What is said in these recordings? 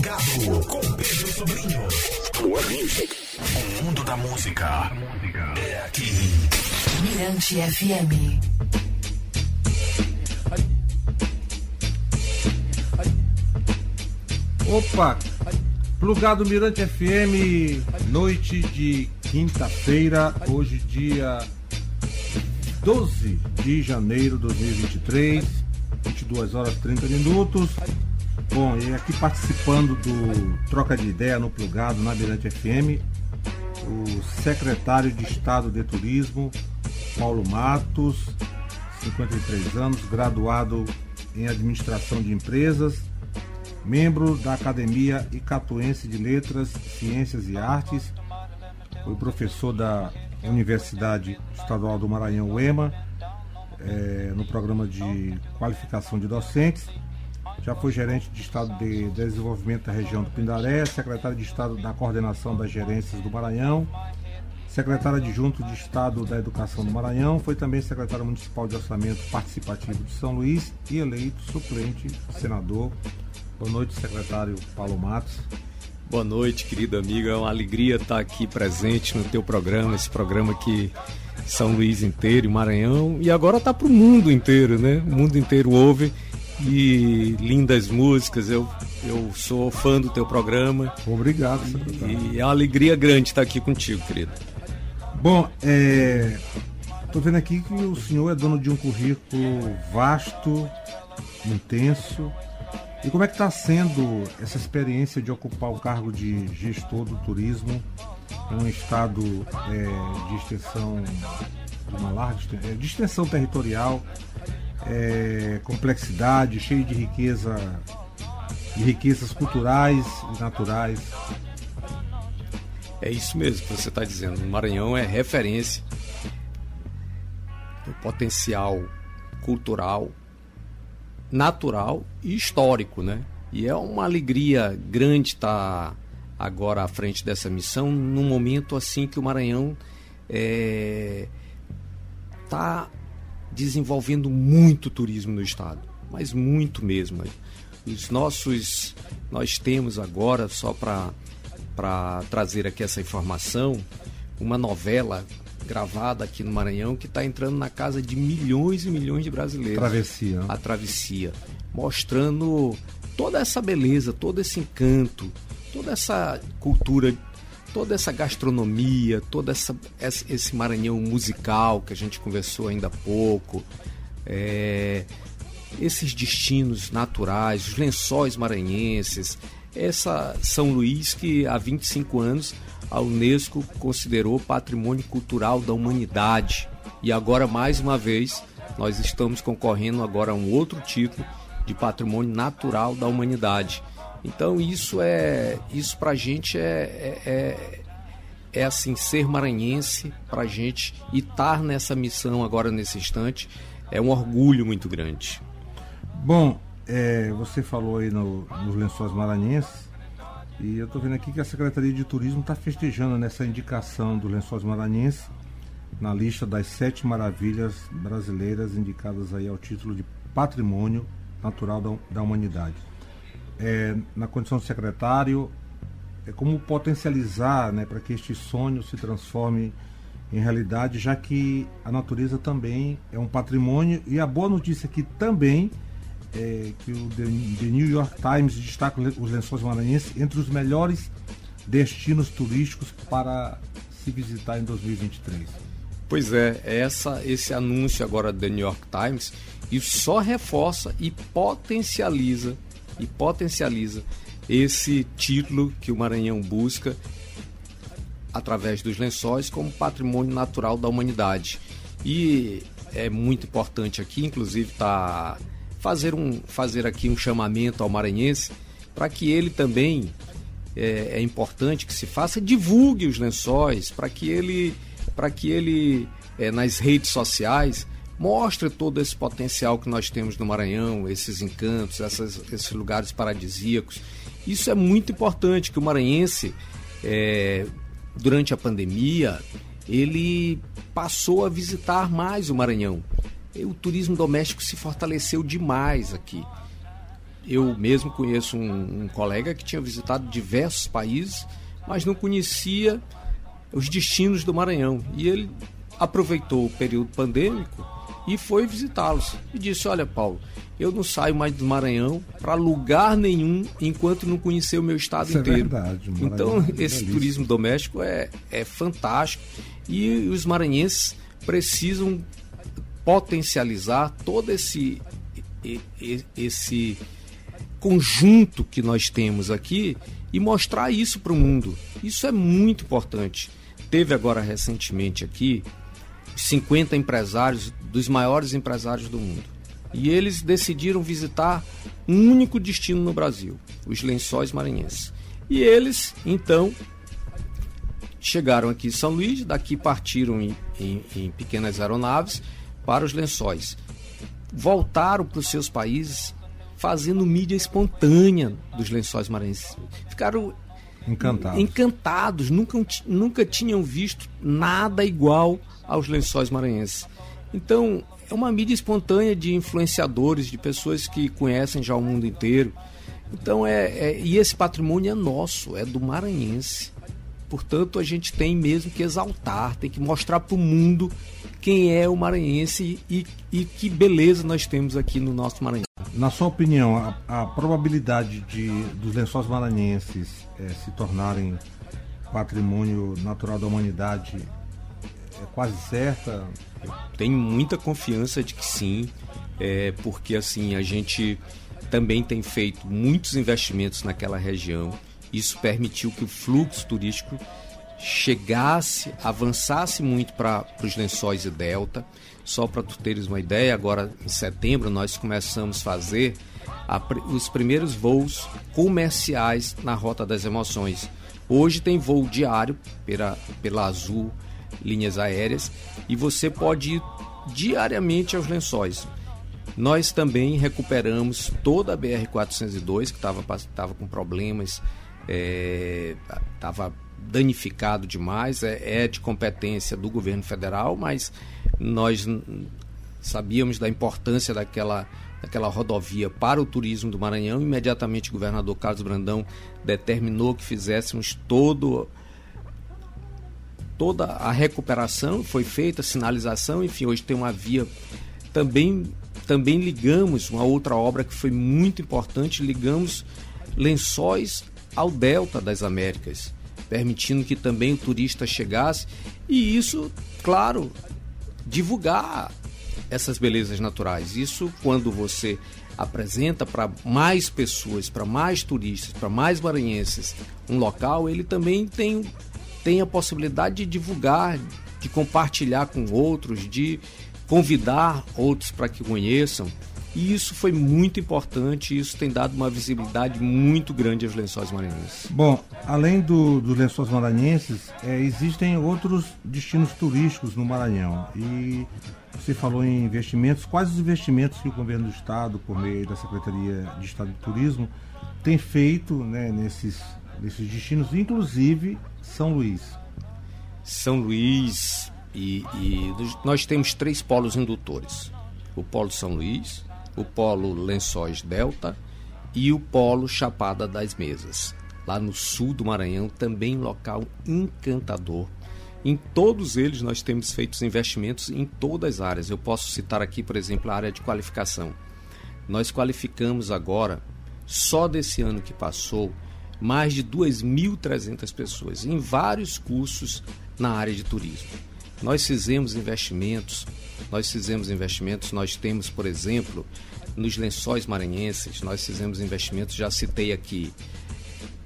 Plugado com Pedro Sobrinho. O mundo da música é aqui. Mirante FM. Opa! Plugado Mirante FM, noite de quinta-feira, hoje dia 12 de janeiro de 2023, 22 horas 30 minutos. Bom, e aqui participando do Troca de Ideia no Plugado na Mirante FM, o secretário de Estado de Turismo, Paulo Matos, 53 anos, graduado em Administração de Empresas, membro da Academia Icatuense de Letras, Ciências e Artes, foi professor da Universidade Estadual do Maranhão, UEMA, é, no programa de qualificação de docentes. Já foi gerente de Estado de Desenvolvimento da região do Pindaré, secretário de Estado da Coordenação das Gerências do Maranhão, secretário adjunto de Estado da Educação do Maranhão, foi também secretário municipal de Orçamento Participativo de São Luís e eleito suplente senador. Boa noite, secretário Paulo Matos. Boa noite, querida amiga. É uma alegria estar aqui presente no teu programa, esse programa que São Luís inteiro Maranhão e agora está para o mundo inteiro, né? O mundo inteiro ouve e lindas músicas. Eu, eu sou fã do teu programa. Obrigado, secretário. E é uma alegria grande estar aqui contigo, querido. Bom, é... tô vendo aqui que o senhor é dono de um currículo vasto, intenso. E como é que está sendo essa experiência de ocupar o cargo de gestor do turismo em um estado é, de extensão de uma larga extensão, de extensão territorial, é, complexidade, cheio de riqueza, de riquezas culturais e naturais? É isso mesmo que você está dizendo. O Maranhão é referência do potencial cultural, natural e histórico, né? E é uma alegria grande estar agora à frente dessa missão, num momento assim que o Maranhão está é, desenvolvendo muito turismo no estado, mas muito mesmo. Os nossos, nós temos agora só para para trazer aqui essa informação, uma novela gravada aqui no Maranhão que está entrando na casa de milhões e milhões de brasileiros. Travessia. A Travessia. Mostrando toda essa beleza, todo esse encanto, toda essa cultura, toda essa gastronomia, todo essa, esse Maranhão musical que a gente conversou ainda há pouco. É, esses destinos naturais, os lençóis maranhenses, essa São Luís que há 25 anos a Unesco considerou Patrimônio Cultural da Humanidade. E agora mais uma vez nós estamos concorrendo agora a um outro título de Patrimônio Natural da Humanidade. Então isso é isso para a gente é, é, é, é assim ser maranhense para a gente e estar nessa missão agora nesse instante é um orgulho muito grande. Bom, é, você falou aí no, nos lençóis maranhenses, e eu estou vendo aqui que a Secretaria de Turismo está festejando nessa indicação do lençóis maranhenses na lista das sete maravilhas brasileiras indicadas aí ao título de Patrimônio Natural da, da Humanidade. É, na condição de secretário, é como potencializar né, para que este sonho se transforme em realidade, já que a natureza também é um patrimônio e a boa notícia é que também é, que o The, New York Times destaca os lençóis maranhenses entre os melhores destinos turísticos para se visitar em 2023. Pois é, essa, esse anúncio agora do The New York Times isso só reforça e potencializa e potencializa esse título que o Maranhão busca através dos lençóis como patrimônio natural da humanidade. E é muito importante aqui, inclusive está fazer, um, fazer aqui um chamamento ao maranhense para que ele também é, é, importante que se faça divulgue os lençóis para que ele para que ele é, nas redes sociais mostre todo esse potencial que nós temos no Maranhão, esses encantos, essas, esses lugares paradisíacos. Isso é muito importante que o maranhense é, durante a pandemia ele passou a visitar mais o Maranhão o turismo doméstico se fortaleceu demais aqui. eu mesmo conheço um, um colega que tinha visitado diversos países, mas não conhecia os destinos do Maranhão. E ele aproveitou o período pandêmico e foi visitá-los. E disse: Olha, Paulo, eu não saio mais do Maranhão para lugar nenhum enquanto não conhecer o meu estado Isso é inteiro. É verdade, então, é esse turismo doméstico é, é fantástico e os maranhenses precisam potencializar todo esse, esse conjunto que nós temos aqui e mostrar isso para o mundo. Isso é muito importante. Teve agora recentemente aqui 50 empresários dos maiores empresários do mundo. E eles decidiram visitar um único destino no Brasil, os Lençóis Maranhenses. E eles, então, chegaram aqui em São Luís, daqui partiram em, em, em pequenas aeronaves para os Lençóis. Voltaram para os seus países fazendo mídia espontânea dos Lençóis Maranhenses. Ficaram encantados, encantados nunca, nunca tinham visto nada igual aos lençóis maranhenses. Então, é uma mídia espontânea de influenciadores, de pessoas que conhecem já o mundo inteiro. Então, é, é e esse patrimônio é nosso, é do maranhense. Portanto, a gente tem mesmo que exaltar, tem que mostrar para o mundo quem é o maranhense e, e que beleza nós temos aqui no nosso Maranhão. Na sua opinião, a, a probabilidade de dos lençóis maranhenses é, se tornarem patrimônio natural da humanidade é quase certa? Tenho muita confiança de que sim, é, porque assim a gente também tem feito muitos investimentos naquela região. Isso permitiu que o fluxo turístico chegasse, avançasse muito para os lençóis e delta. Só para tu teres uma ideia, agora em setembro nós começamos a fazer a, os primeiros voos comerciais na Rota das Emoções. Hoje tem voo diário pela, pela Azul Linhas Aéreas e você pode ir diariamente aos lençóis. Nós também recuperamos toda a BR-402 que estava com problemas, estava é, danificado demais, é, é de competência do governo federal, mas nós sabíamos da importância daquela, daquela rodovia para o turismo do Maranhão. Imediatamente o governador Carlos Brandão determinou que fizéssemos todo toda a recuperação, foi feita sinalização, enfim, hoje tem uma via também também ligamos uma outra obra que foi muito importante, ligamos lençóis ao delta das Américas permitindo que também o turista chegasse e isso, claro, divulgar essas belezas naturais. Isso quando você apresenta para mais pessoas, para mais turistas, para mais maranhenses um local, ele também tem, tem a possibilidade de divulgar, de compartilhar com outros, de convidar outros para que conheçam. E isso foi muito importante, isso tem dado uma visibilidade muito grande aos lençóis maranhenses. Bom, além do, dos lençóis maranhenses, é, existem outros destinos turísticos no Maranhão. E você falou em investimentos. Quais os investimentos que o governo do estado, por meio da Secretaria de Estado de Turismo, tem feito né, nesses, nesses destinos, inclusive São Luís? São Luís e, e nós temos três polos indutores. O Polo São Luís, o Polo Lençóis Delta e o Polo Chapada das Mesas. Lá no sul do Maranhão, também local encantador. Em todos eles nós temos feito investimentos em todas as áreas. Eu posso citar aqui, por exemplo, a área de qualificação. Nós qualificamos agora, só desse ano que passou, mais de 2.300 pessoas em vários cursos na área de turismo. Nós fizemos investimentos, nós fizemos investimentos, nós temos, por exemplo, nos lençóis maranhenses, nós fizemos investimentos, já citei aqui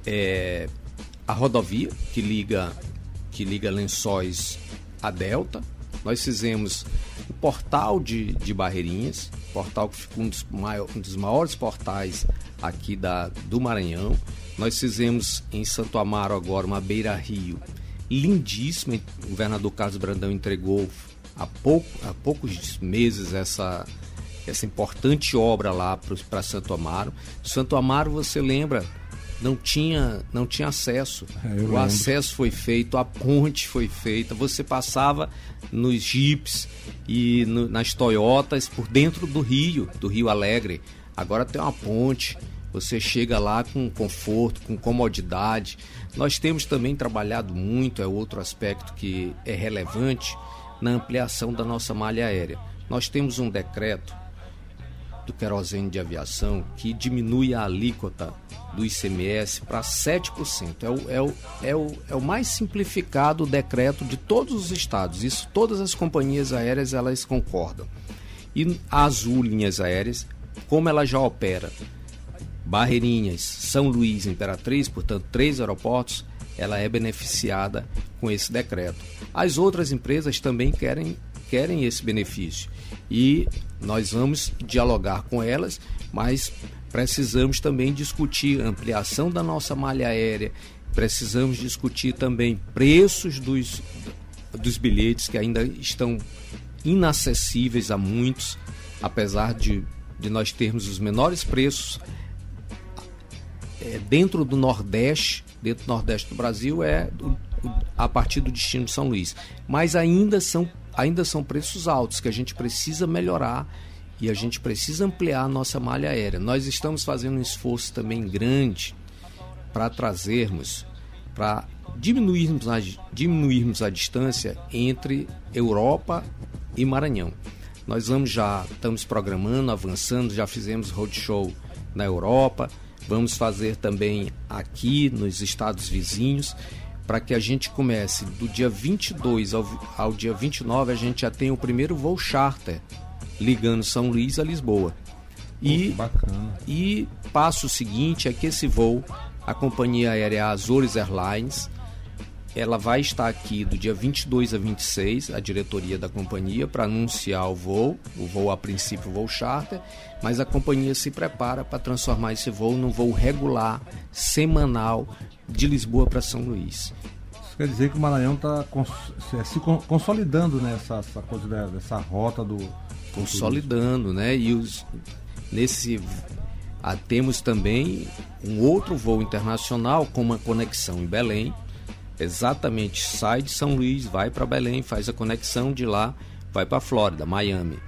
é, a rodovia que liga, que liga lençóis a Delta. Nós fizemos o portal de, de Barreirinhas, portal que ficou um dos, maior, um dos maiores portais aqui da, do Maranhão. Nós fizemos em Santo Amaro agora uma beira-rio lindíssima. O governador Carlos Brandão entregou há, pouco, há poucos meses essa, essa importante obra lá para Santo Amaro. Santo Amaro, você lembra, não tinha, não tinha acesso. É, o acesso foi feito, a ponte foi feita, você passava nos jipes e no, nas Toyotas por dentro do rio, do Rio Alegre. Agora tem uma ponte, você chega lá com conforto, com comodidade. Nós temos também trabalhado muito, é outro aspecto que é relevante, na ampliação da nossa malha aérea. Nós temos um decreto do querosene de aviação que diminui a alíquota do ICMS para 7%. É o, é, o, é, o, é o mais simplificado decreto de todos os estados. Isso todas as companhias aéreas elas concordam. E a Azul Linhas Aéreas, como ela já opera Barreirinhas, São Luís, Imperatriz, portanto, três aeroportos, ela é beneficiada com esse decreto. As outras empresas também querem, querem esse benefício e nós vamos dialogar com elas, mas precisamos também discutir ampliação da nossa malha aérea, precisamos discutir também preços dos, dos bilhetes que ainda estão inacessíveis a muitos, apesar de, de nós termos os menores preços é, dentro do Nordeste, dentro do Nordeste do Brasil, é do, a partir do destino de São Luís. Mas ainda são, ainda são preços altos que a gente precisa melhorar e a gente precisa ampliar a nossa malha aérea. Nós estamos fazendo um esforço também grande para trazermos, para diminuirmos a, diminuirmos a distância entre Europa e Maranhão. Nós vamos já, estamos programando, avançando, já fizemos roadshow na Europa, Vamos fazer também aqui nos estados vizinhos para que a gente comece do dia 22 ao, ao dia 29 a gente já tem o primeiro voo charter ligando São Luís a Lisboa. E, e passo seguinte é que esse voo, a companhia aérea Azores Airlines, ela vai estar aqui do dia 22 a 26, a diretoria da companhia, para anunciar o voo. O voo, a princípio, voo charter, mas a companhia se prepara para transformar esse voo num voo regular, semanal, de Lisboa para São Luís. Isso quer dizer que o Maranhão está se consolidando nessa essa coisa dessa rota do. Consolidando, né? E os, nesse. Ah, temos também um outro voo internacional com uma conexão em Belém, exatamente sai de São Luís, vai para Belém, faz a conexão de lá, vai para Flórida, Miami.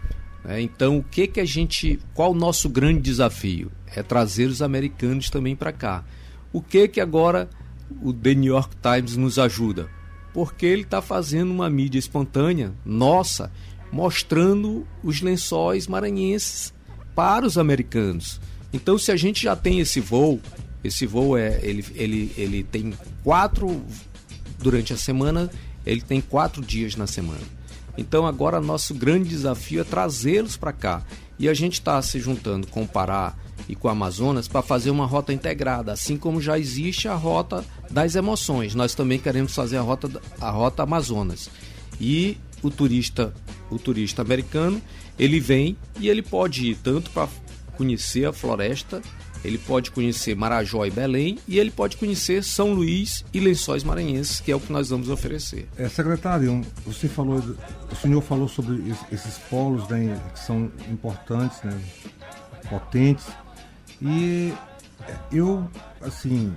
É, então, o que que a gente, qual o nosso grande desafio? É trazer os americanos também para cá. O que que agora o The New York Times nos ajuda? Porque ele está fazendo uma mídia espontânea, nossa, mostrando os lençóis maranhenses para os americanos. Então, se a gente já tem esse voo, esse voo é ele, ele, ele tem quatro durante a semana, ele tem quatro dias na semana. Então agora nosso grande desafio é trazê-los para cá. E a gente está se juntando com o Pará e com o Amazonas para fazer uma rota integrada, assim como já existe a rota das emoções. Nós também queremos fazer a rota, a rota Amazonas. E o turista, o turista americano, ele vem e ele pode ir tanto para conhecer a floresta ele pode conhecer Marajó e Belém e ele pode conhecer São Luís e Lençóis Maranhenses, que é o que nós vamos oferecer. É, secretário, você falou, o senhor falou sobre esses polos né, que são importantes, né, potentes, e eu, assim,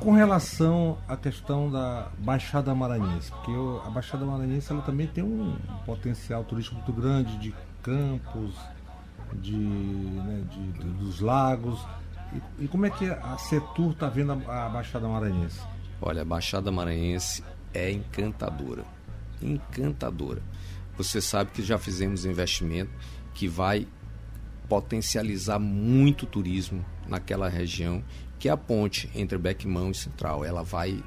com relação à questão da Baixada Maranhense, porque eu, a Baixada Maranhense ela também tem um potencial turístico muito grande de campos, de, né, de, dos lagos. E, e como é que a Setur está vendo a, a Baixada Maranhense? Olha, a Baixada Maranhense é encantadora. Encantadora. Você sabe que já fizemos investimento que vai potencializar muito o turismo naquela região, que é a ponte entre Beckmão e Central. Ela vai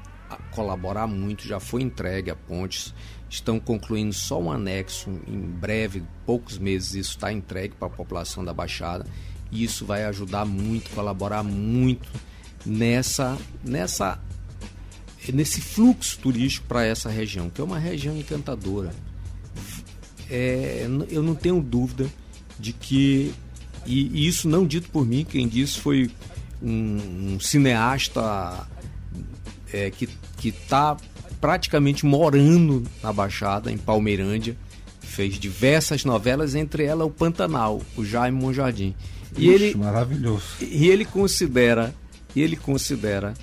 colaborar muito, já foi entregue a pontes, estão concluindo só um anexo, em breve, poucos meses, isso está entregue para a população da Baixada e isso vai ajudar muito, colaborar muito nessa, nessa nesse fluxo turístico para essa região, que é uma região encantadora. É, eu não tenho dúvida de que, e, isso não dito por mim, quem disse foi um, um cineasta é, que está praticamente morando na Baixada, em Palmeirândia, fez diversas novelas, entre elas o Pantanal, o Jaime Monjardim. E ele maravilhoso. E ele considera, ele considera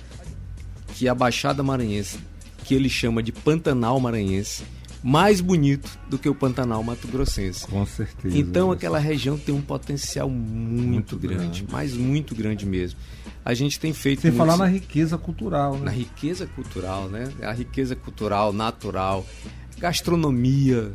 que a Baixada Maranhense, que ele chama de Pantanal Maranhense, mais bonito do que o Pantanal Mato Grossense. Com certeza. Então aquela região tem um potencial muito, Muito grande, grande. mas muito grande mesmo. A gente tem feito Sem falar na riqueza cultural, né? na riqueza cultural, né? A riqueza cultural, natural, gastronomia.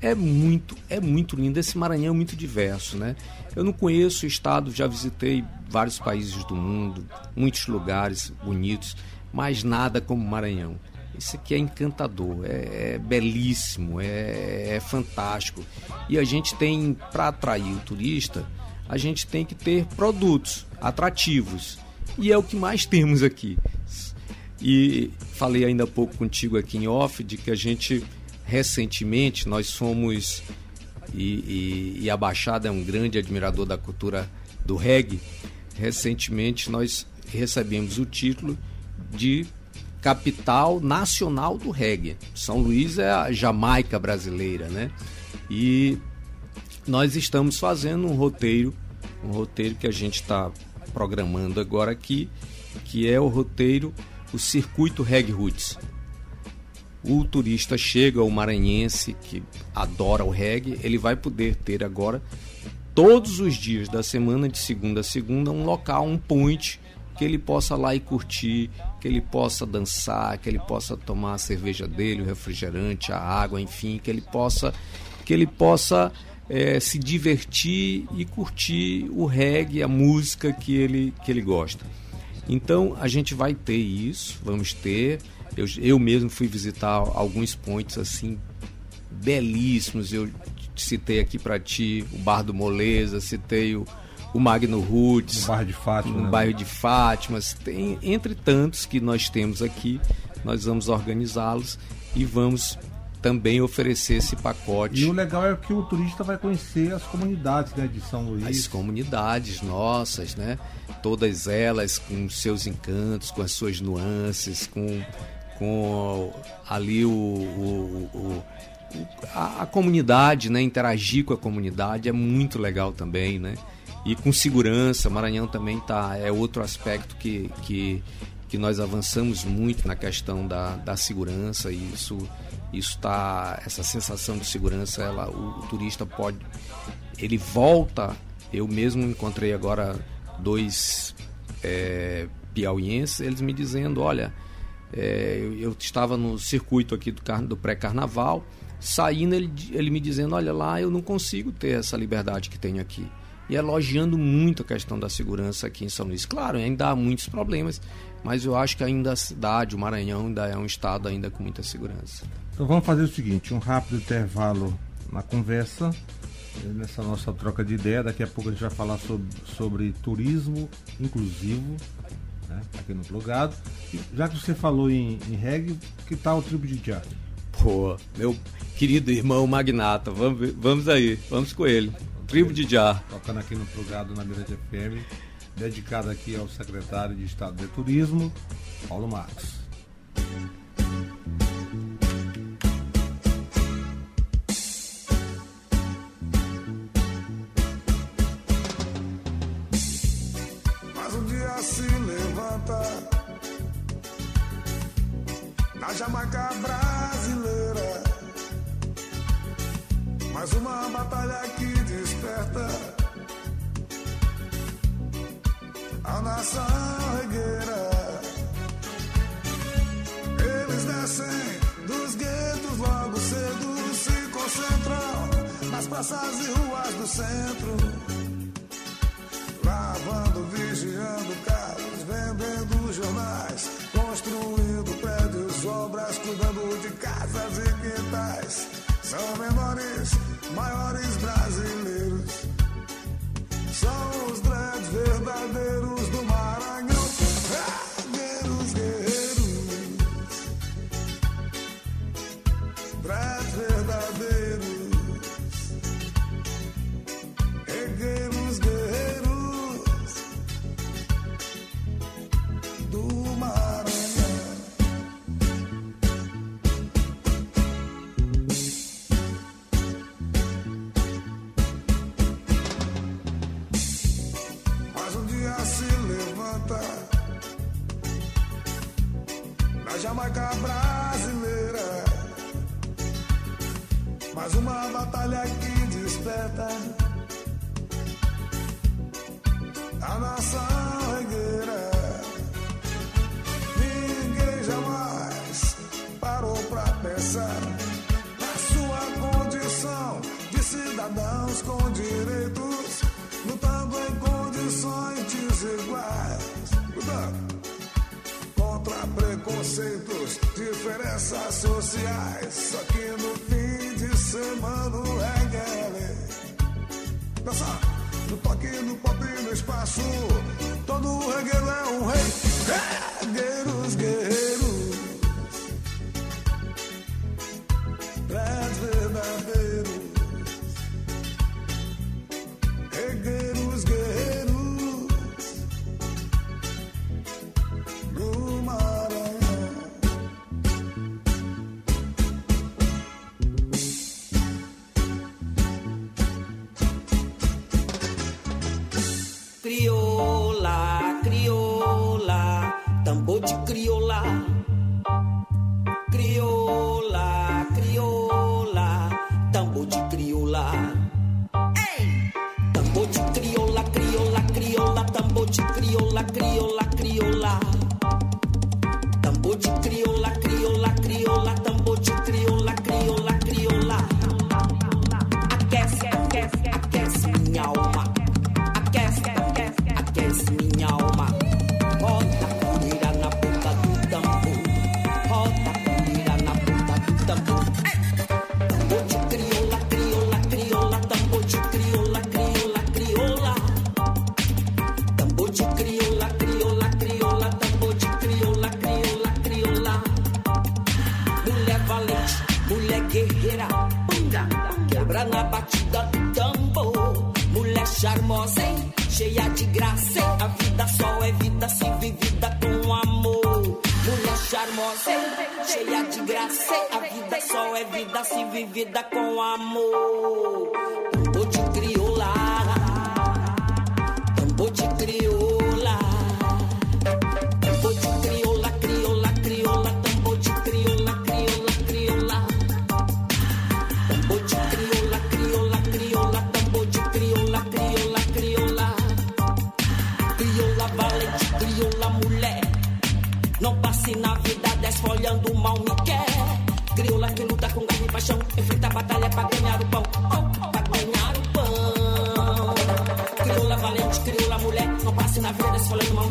É muito, é muito lindo. Esse Maranhão é muito diverso, né? Eu não conheço o estado, já visitei vários países do mundo, muitos lugares bonitos, mas nada como Maranhão. Isso aqui é encantador, é, é belíssimo, é, é fantástico. E a gente tem, para atrair o turista, a gente tem que ter produtos atrativos. E é o que mais temos aqui. E falei ainda há pouco contigo aqui em off de que a gente recentemente nós somos e, e, e a Baixada é um grande admirador da cultura do reggae. Recentemente nós recebemos o título de capital nacional do reggae. São Luís é a Jamaica brasileira, né? E nós estamos fazendo um roteiro, um roteiro que a gente está programando agora aqui, que é o roteiro o circuito Reg Roots. O turista chega, o maranhense que adora o reggae, ele vai poder ter agora todos os dias da semana, de segunda a segunda, um local, um point que ele possa lá e curtir, que ele possa dançar, que ele possa tomar a cerveja dele, o refrigerante, a água, enfim, que ele possa que ele possa eh, se divertir e curtir o reggae, a música que ele que ele gosta. Então a gente vai ter isso, vamos ter. Eu, eu mesmo fui visitar alguns pontos assim belíssimos. Eu citei aqui para ti o Bar do Moleza, citei o, o Magno Roots, No bairro de Fátima. no né? bairro de Fátima. Tem, entre tantos que nós temos aqui, nós vamos organizá-los e vamos também oferecer esse pacote. E o legal é que o turista vai conhecer as comunidades né, de São Luís. as comunidades nossas, né? Todas elas com seus encantos, com as suas nuances, com, com ali o, o- o- a, a comunidade, né? Interagir com a comunidade é muito legal também, né? E com segurança, Maranhão também tá é outro aspecto que, que, que nós avançamos muito na questão da, da segurança e isso isso tá essa sensação de segurança ela o, o turista pode ele volta. Eu mesmo encontrei agora dois é, piauienses, eles me dizendo: olha, é, eu, eu estava no circuito aqui do, do pré-carnaval, saindo, ele, ele me dizendo: olha lá, eu não consigo ter essa liberdade que tenho aqui. E elogiando muito a questão da segurança aqui em São Luís. Claro, ainda há muitos problemas, mas eu acho que ainda a cidade, o Maranhão, ainda é um estado ainda com muita segurança. Então vamos fazer o seguinte, um rápido intervalo na conversa, nessa nossa troca de ideia. Daqui a pouco a gente vai falar sobre, sobre turismo inclusivo, né, aqui no Plugado. Já que você falou em, em reggae, que tal o Tribo de Jah? Pô, meu querido irmão Magnata, vamos, vamos aí, vamos com ele. Tribo de Jar. Tocando aqui no Plugado na Mirante FM, dedicado aqui ao secretário de Estado de Turismo, Paulo Marcos. girls, girls. a batida do tambor. Mulher charmosa, hein? cheia de graça. Hein? A vida só é vida se vivida com amor. Mulher charmosa, hein? cheia de graça. Hein? A vida só é vida se vivida com amor. Enfrenta a batalha pra ganhar o pão. Oh, pra ganhar o pão. Crioula é valente, crioula é mulher. Não passe na vida falando mal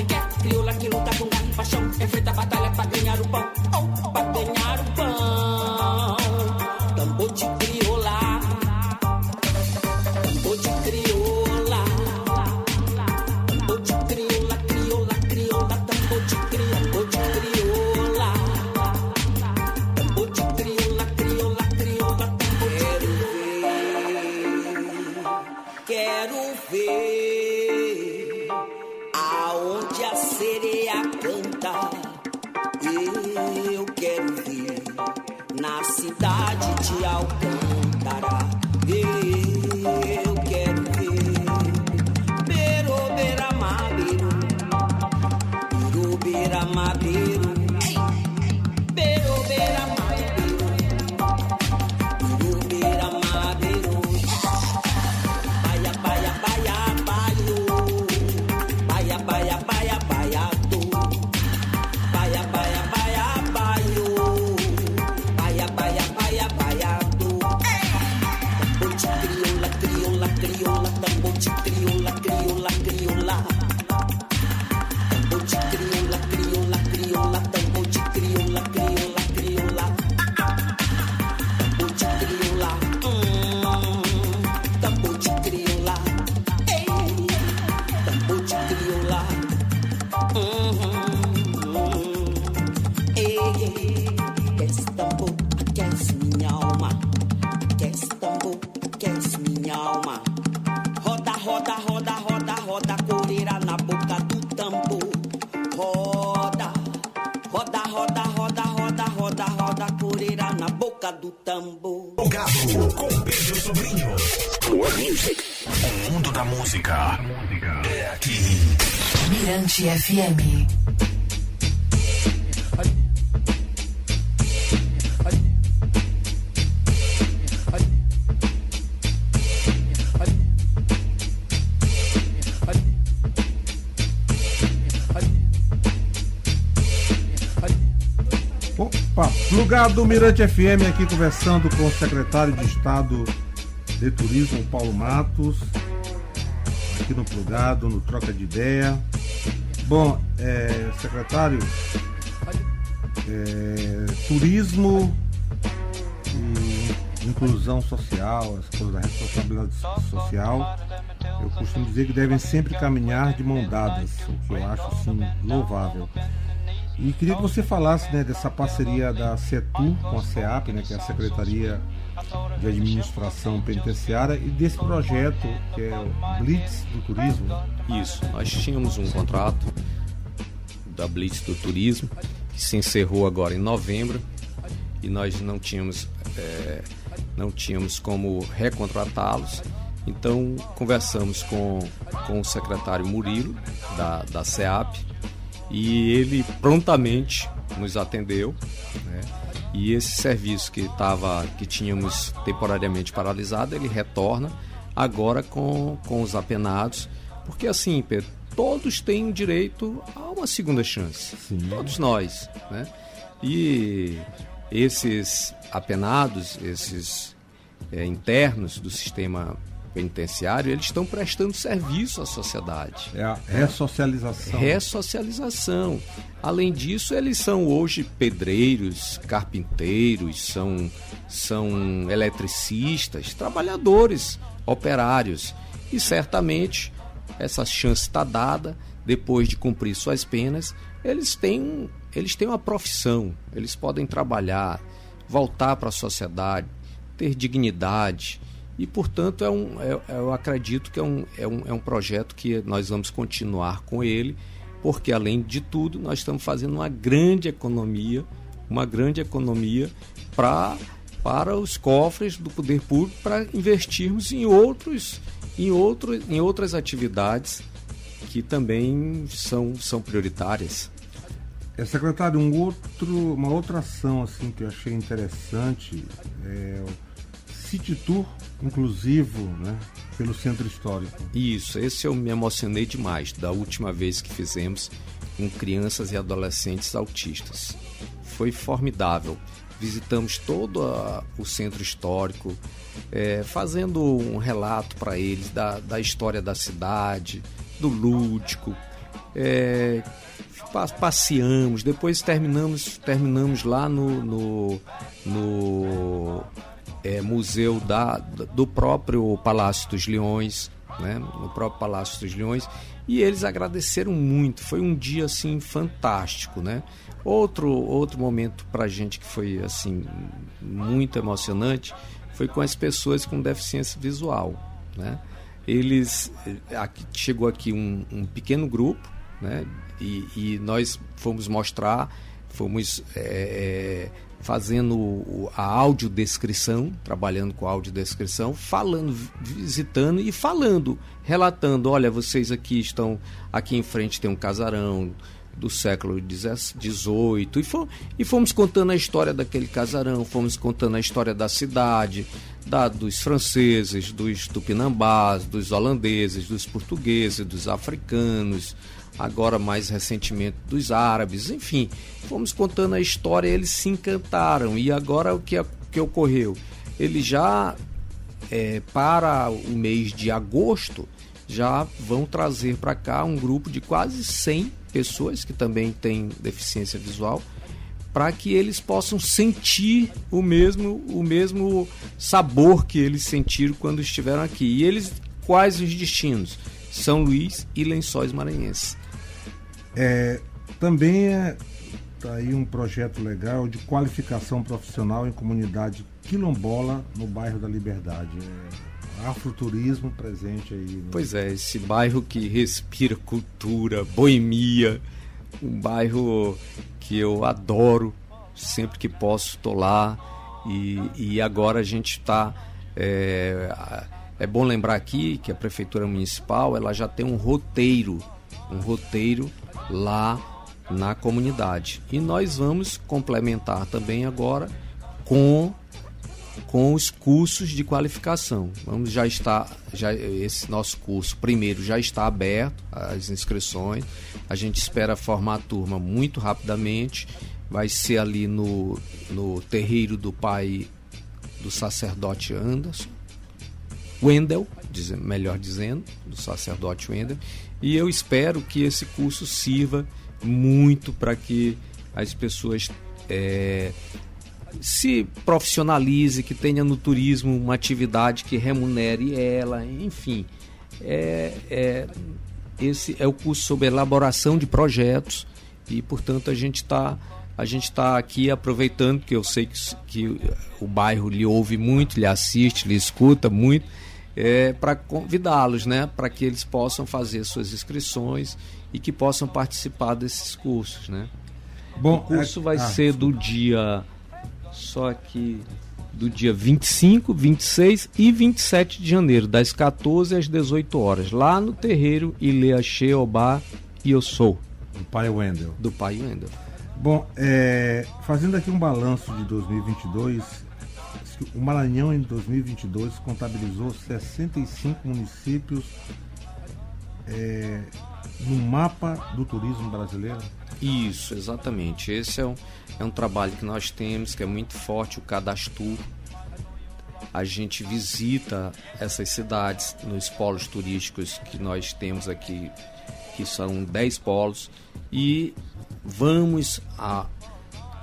Mirante FM. Opa, lugar do Mirante FM aqui conversando com o secretário de Estado de Turismo, Paulo Matos, aqui no Plugado, no Troca de Ideia. Bom, é, secretário, é, turismo e inclusão social, as coisas da responsabilidade social, eu costumo dizer que devem sempre caminhar de mão dadas, o que eu acho assim louvável. E queria que você falasse né, dessa parceria da CETU com a CEAP, né, que é a Secretaria de Administração Penitenciária, e desse projeto que é o Blitz do Turismo. Isso, nós tínhamos um contrato da Blitz do Turismo, que se encerrou agora em novembro, e nós não tínhamos, é, não tínhamos como recontratá-los. Então conversamos com, com o secretário Murilo, da, da CEAP, e ele prontamente nos atendeu. Né? E esse serviço que, tava, que tínhamos temporariamente paralisado, ele retorna agora com, com os apenados, porque assim, Pedro, todos têm direito a uma segunda chance. Sim. Todos nós. Né? E esses apenados, esses é, internos do sistema penitenciário, eles estão prestando serviço à sociedade. É a ressocialização. Ressocialização. Além disso, eles são hoje pedreiros, carpinteiros, são, são eletricistas, trabalhadores, operários. E certamente essa chance está dada, depois de cumprir suas penas, eles têm, eles têm uma profissão, eles podem trabalhar, voltar para a sociedade, ter dignidade e, portanto, é um, é, eu acredito que é um, é, um, é um projeto que nós vamos continuar com ele, porque, além de tudo, nós estamos fazendo uma grande economia, uma grande economia pra, para os cofres do poder público para investirmos em outros em, outro, em outras atividades que também são, são prioritárias. É, secretário, um outro, uma outra ação assim que eu achei interessante é City Tour inclusivo né, pelo centro histórico. Isso, esse eu me emocionei demais da última vez que fizemos com crianças e adolescentes autistas. Foi formidável. Visitamos todo a, o centro histórico, é, fazendo um relato para eles da, da história da cidade, do lúdico. É, passeamos, depois terminamos, terminamos lá no, no, no é, museu da, do próprio Palácio dos Leões, né? no próprio Palácio dos Leões, e eles agradeceram muito. Foi um dia assim fantástico, né? Outro outro momento para gente que foi assim muito emocionante foi com as pessoas com deficiência visual, né? Eles aqui, chegou aqui um, um pequeno grupo, né? E, e, nós fomos mostrar, fomos é, fazendo a audiodescrição, trabalhando com a audiodescrição, falando, visitando e falando, relatando, olha, vocês aqui estão, aqui em frente tem um casarão do século XVIII e, fomos, e fomos contando a história daquele casarão, fomos contando a história da cidade, da, dos franceses, dos tupinambás, dos holandeses, dos portugueses, dos africanos, agora mais recentemente dos árabes, enfim, fomos contando a história, eles se encantaram. E agora o que, que ocorreu? Eles já, é, para o mês de agosto, já vão trazer para cá um grupo de quase 100 pessoas que também têm deficiência visual para que eles possam sentir o mesmo o mesmo sabor que eles sentiram quando estiveram aqui. E eles quais os destinos? São Luís e Lençóis Maranhenses. É, também é tá aí um projeto legal de qualificação profissional em comunidade quilombola no bairro da Liberdade. É, afroturismo presente aí. Pois é, esse bairro que respira cultura, boemia, um bairro que eu adoro, sempre que posso estou lá e, e agora a gente está é, é bom lembrar aqui que a prefeitura municipal ela já tem um roteiro, um roteiro lá na comunidade. E nós vamos complementar também agora com com os cursos de qualificação. Vamos já está já esse nosso curso primeiro já está aberto as inscrições. A gente espera formar a turma muito rapidamente vai ser ali no, no terreiro do pai do sacerdote Anderson, Wendel, melhor dizendo, do sacerdote Wendel, e eu espero que esse curso sirva muito para que as pessoas eh, se profissionalize, que tenha no turismo uma atividade que remunere ela, enfim. É, é- esse é o curso sobre elaboração de projetos e, portanto, a gente está a gente está aqui aproveitando que eu sei que, que o bairro lhe ouve muito, lhe assiste, lhe escuta muito, é, para convidá-los, né, para que eles possam fazer suas inscrições e que possam participar desses cursos, né? Bom, O curso é- vai ah, ser do dia. Só que. Do dia 25, 26 e 27 de janeiro, das 14 às 18 horas, lá no terreiro Ileaxê Obá e eu sou, O pai Wendel. do Pai Wendel. Bom, é, fazendo aqui um balanço de 2022, o Maranhão em 2022 contabilizou 65 municípios é, no mapa do turismo brasileiro. Isso, exatamente. Esse é um, é um trabalho que nós temos, que é muito forte, o Cadastro. A gente visita essas cidades nos polos turísticos que nós temos aqui, que são 10 polos, e vamos a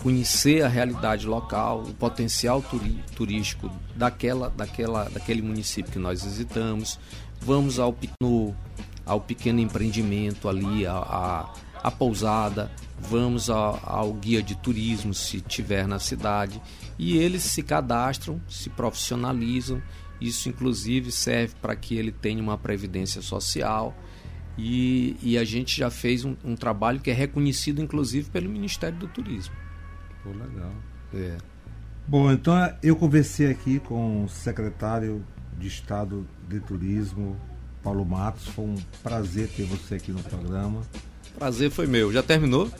conhecer a realidade local, o potencial turístico daquela, daquela, daquele município que nós visitamos. Vamos ao, no- ao pequeno empreendimento ali, a, a, a pousada, vamos ao, ao guia de turismo se tiver na cidade e eles se cadastram, se profissionalizam. Isso inclusive serve para que ele tenha uma previdência social. E, e a gente já fez um, um trabalho que é reconhecido inclusive pelo Ministério do Turismo. Pô, legal. É. Bom, então eu conversei aqui com o secretário de Estado de Turismo, Paulo Matos. Foi um prazer ter você aqui no programa. Prazer foi meu. Já terminou?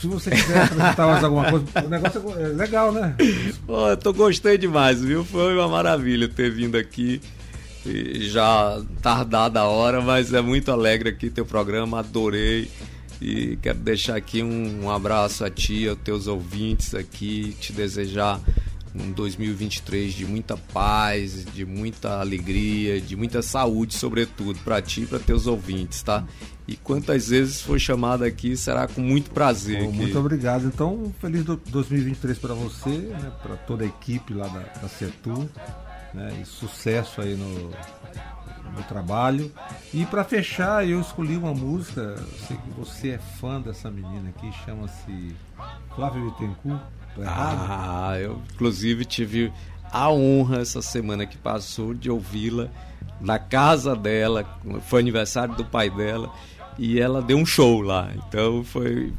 Se você quiser acrescentar mais alguma coisa, o negócio é legal, né? Pô, eu tô gostei demais, viu? Foi uma maravilha ter vindo aqui. Já tardada a hora, mas é muito alegre aqui teu programa, adorei. E quero deixar aqui um, um abraço a ti, aos teus ouvintes aqui, te desejar um 2023 de muita paz, de muita alegria, de muita saúde, sobretudo, para ti e para teus ouvintes, tá? E quantas vezes for chamado aqui, será com muito prazer. Que- muito obrigado. Então, feliz do- 2023 para você, né, para toda a equipe lá da, da né, e sucesso aí no, no trabalho. E para fechar, eu escolhi uma música, eu sei que você é fã dessa menina aqui, chama-se Flávia Bittencourt. Errado? Ah, eu inclusive tive a honra essa semana que passou de ouvi-la na casa dela, foi aniversário do pai dela e ela deu um show lá. Então foi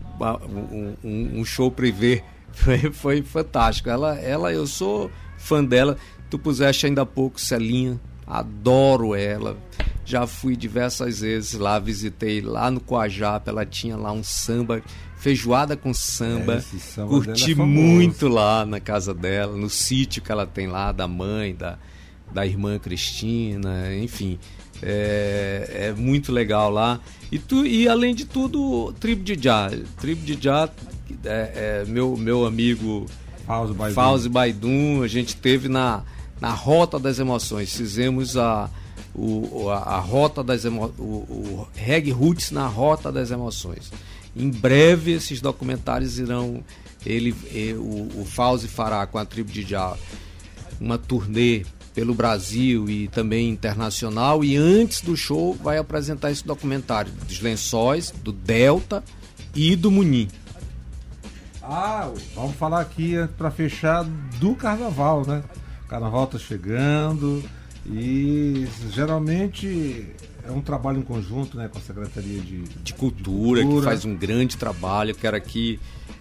um, um- um show privê, foi, foi fantástico. Ela, ela, eu sou fã dela. Tu puseste ainda há pouco Celinha, adoro ela. Já fui diversas vezes lá, visitei lá no Coajapa, ela tinha lá um samba, feijoada com samba. É, samba Curti dela é muito lá na casa dela, no sítio que ela tem lá, da mãe, da, da irmã Cristina, enfim. É, é muito legal lá. E, tu, e além de tudo, Tribo de Já. Tribo de Já, é, é, meu, meu amigo Baidum. Fauzi Baidum, a gente teve na, na Rota das Emoções. Fizemos a, o, a, a Rota das Emo, o, o Reg Roots na Rota das Emoções. Em breve esses documentários irão. Ele, o, o Fauzi fará com a tribo de Já uma turnê pelo Brasil e também internacional. E antes do show vai apresentar esse documentário dos lençóis, do Delta e do Munim. Ah, vamos falar aqui para fechar do carnaval, né? O carnaval tá chegando e geralmente é um trabalho em conjunto, né, com a Secretaria de, de cultura, que Cultura. faz um grande trabalho. Eu quero aqui,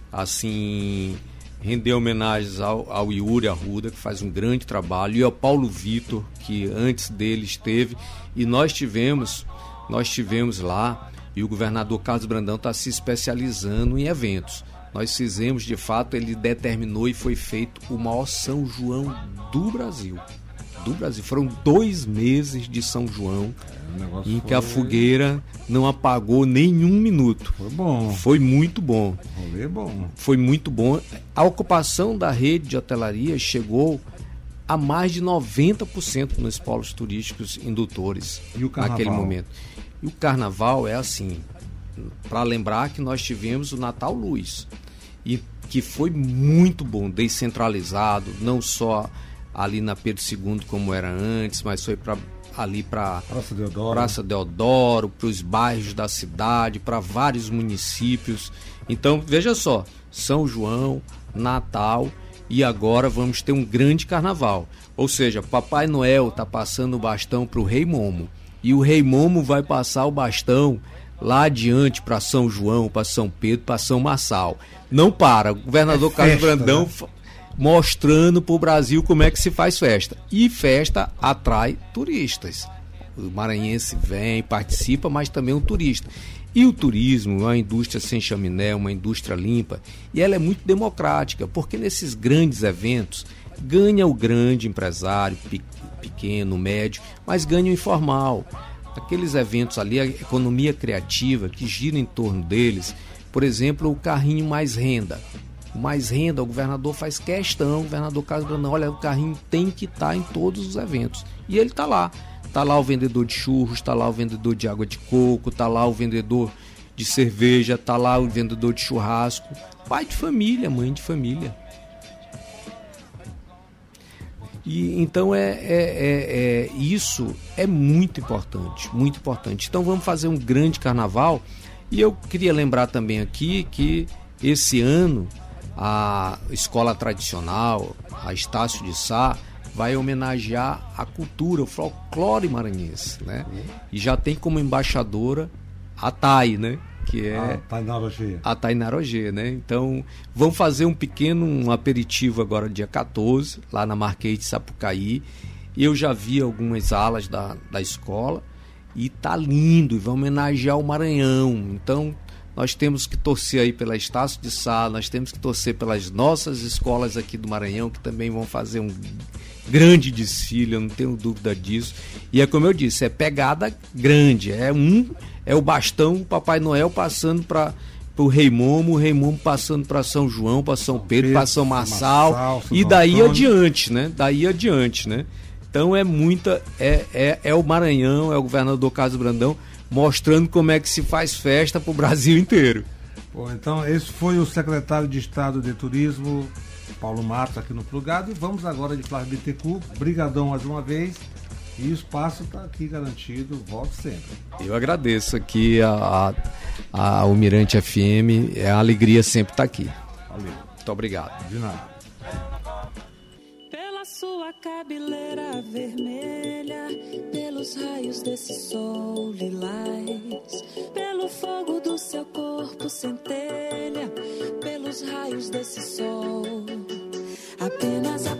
assim, render homenagens ao, ao Yuri Arruda, que faz um grande trabalho, e ao Paulo Vitor, que antes dele esteve. E nós tivemos, nós tivemos lá, e o governador Carlos Brandão está se especializando em eventos. Nós fizemos, de fato, ele determinou e foi feito o maior São João do Brasil. Do Brasil. Foram dois meses de São João negócio em que a foi- fogueira não apagou nenhum minuto. Foi bom. Foi muito bom. Rolê bom. Foi muito bom. A ocupação da rede de hotelaria chegou a mais de 90% nos polos turísticos indutores E naquele momento. E o carnaval é assim, para lembrar que nós tivemos o Natal Luz e que foi muito bom, descentralizado, não só ali na Pedro II como era antes, mas foi para ali para Praça Deodoro. Praça Deodoro, para os bairros da cidade, para vários municípios. Então, veja só, São João, Natal e agora vamos ter um grande carnaval. Ou seja, Papai Noel está passando o bastão para o Rei Momo. E o Rei Momo vai passar o bastão lá adiante para São João, para São Pedro, para São Massal. Não para. O governador É Carlos festa, Brandão né? mostrando para o Brasil como é que se faz festa. E festa atrai turistas. O maranhense vem, participa, mas também o turista. E o turismo é uma indústria sem chaminé, uma indústria limpa, e ela é muito democrática, porque nesses grandes eventos ganha o grande empresário, pe- pequeno, médio, mas ganha o informal. Aqueles eventos ali, a economia criativa que gira em torno deles, por exemplo, o carrinho mais renda. Mais renda, o governador faz questão, o governador Brandão, olha, o carrinho tem que estar em todos os eventos. E ele está lá. Está lá o vendedor de churros, está lá o vendedor de água de coco, está lá o vendedor de cerveja, está lá o vendedor de churrasco. Pai de família, mãe de família. E então é, é, é- é- isso é muito importante, muito importante. Então vamos fazer um grande carnaval. E eu queria lembrar também aqui que esse ano a escola tradicional, a Estácio de Sá, vai homenagear a cultura, o folclore maranhense, né? E já tem como embaixadora a Thay, né? Que é Ah, a Tainara G, né? Então, vamos fazer um pequeno um aperitivo agora dia 14, lá na Marquês de Sapucaí. Eu já vi algumas alas da, da escola e tá lindo, e vai homenagear o Maranhão. Então, nós temos que torcer aí pela Estácio de Sá, nós temos que torcer pelas nossas escolas aqui do Maranhão, que também vão fazer um grande desfile, eu não tenho dúvida disso. E é como eu disse, é pegada grande, é um é o bastão o Papai Noel passando para o Rei Momo, o Rei Momo passando para São João, para São Pedro, para São Marçal, Marçal, e daí Antônio. adiante, né? Daí adiante, né? Então é muita é, é, é o Maranhão, é o governador Carlos Brandão mostrando como é que se faz festa para o Brasil inteiro. Bom, então esse foi o secretário de Estado de Turismo, Paulo Matos, aqui no Plugado. E vamos agora de Flávio Bittencourt. Brigadão mais uma vez. E o espaço está aqui garantido. Volte sempre. Eu agradeço aqui a, a, a Almirante FM, é a alegria sempre estar aqui. Valeu. Muito obrigado. De nada. Sua cabeleira vermelha, pelos raios desse sol lilás, pelo fogo do seu corpo centelha, pelos raios desse sol. Apenas a